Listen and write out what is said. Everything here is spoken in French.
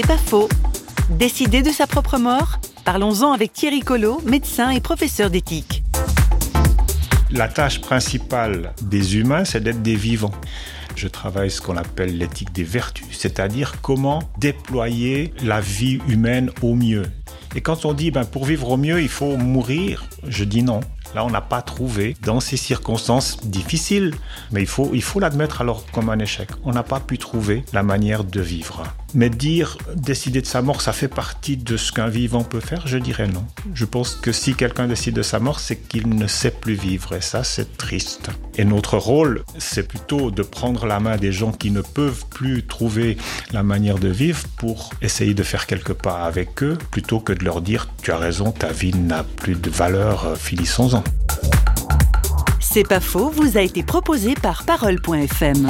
C'est pas faux. Décider de sa propre mort Parlons-en avec Thierry Collot, médecin et professeur d'éthique. La tâche principale des humains, c'est d'être des vivants. Je travaille ce qu'on appelle l'éthique des vertus, c'est-à-dire comment déployer la vie humaine au mieux. Et quand on dit ben, pour vivre au mieux, il faut mourir, je dis non. Là, on n'a pas trouvé dans ces circonstances difficiles, mais il faut il faut l'admettre alors comme un échec. On n'a pas pu trouver la manière de vivre. Mais dire décider de sa mort, ça fait partie de ce qu'un vivant peut faire, je dirais non. Je pense que si quelqu'un décide de sa mort, c'est qu'il ne sait plus vivre et ça c'est triste. Et notre rôle, c'est plutôt de prendre la main des gens qui ne peuvent plus trouver la manière de vivre pour essayer de faire quelques pas avec eux plutôt que de leur dire tu as raison, ta vie n'a plus de valeur, finissons-en. C'est pas faux, vous a été proposé par parole.fm.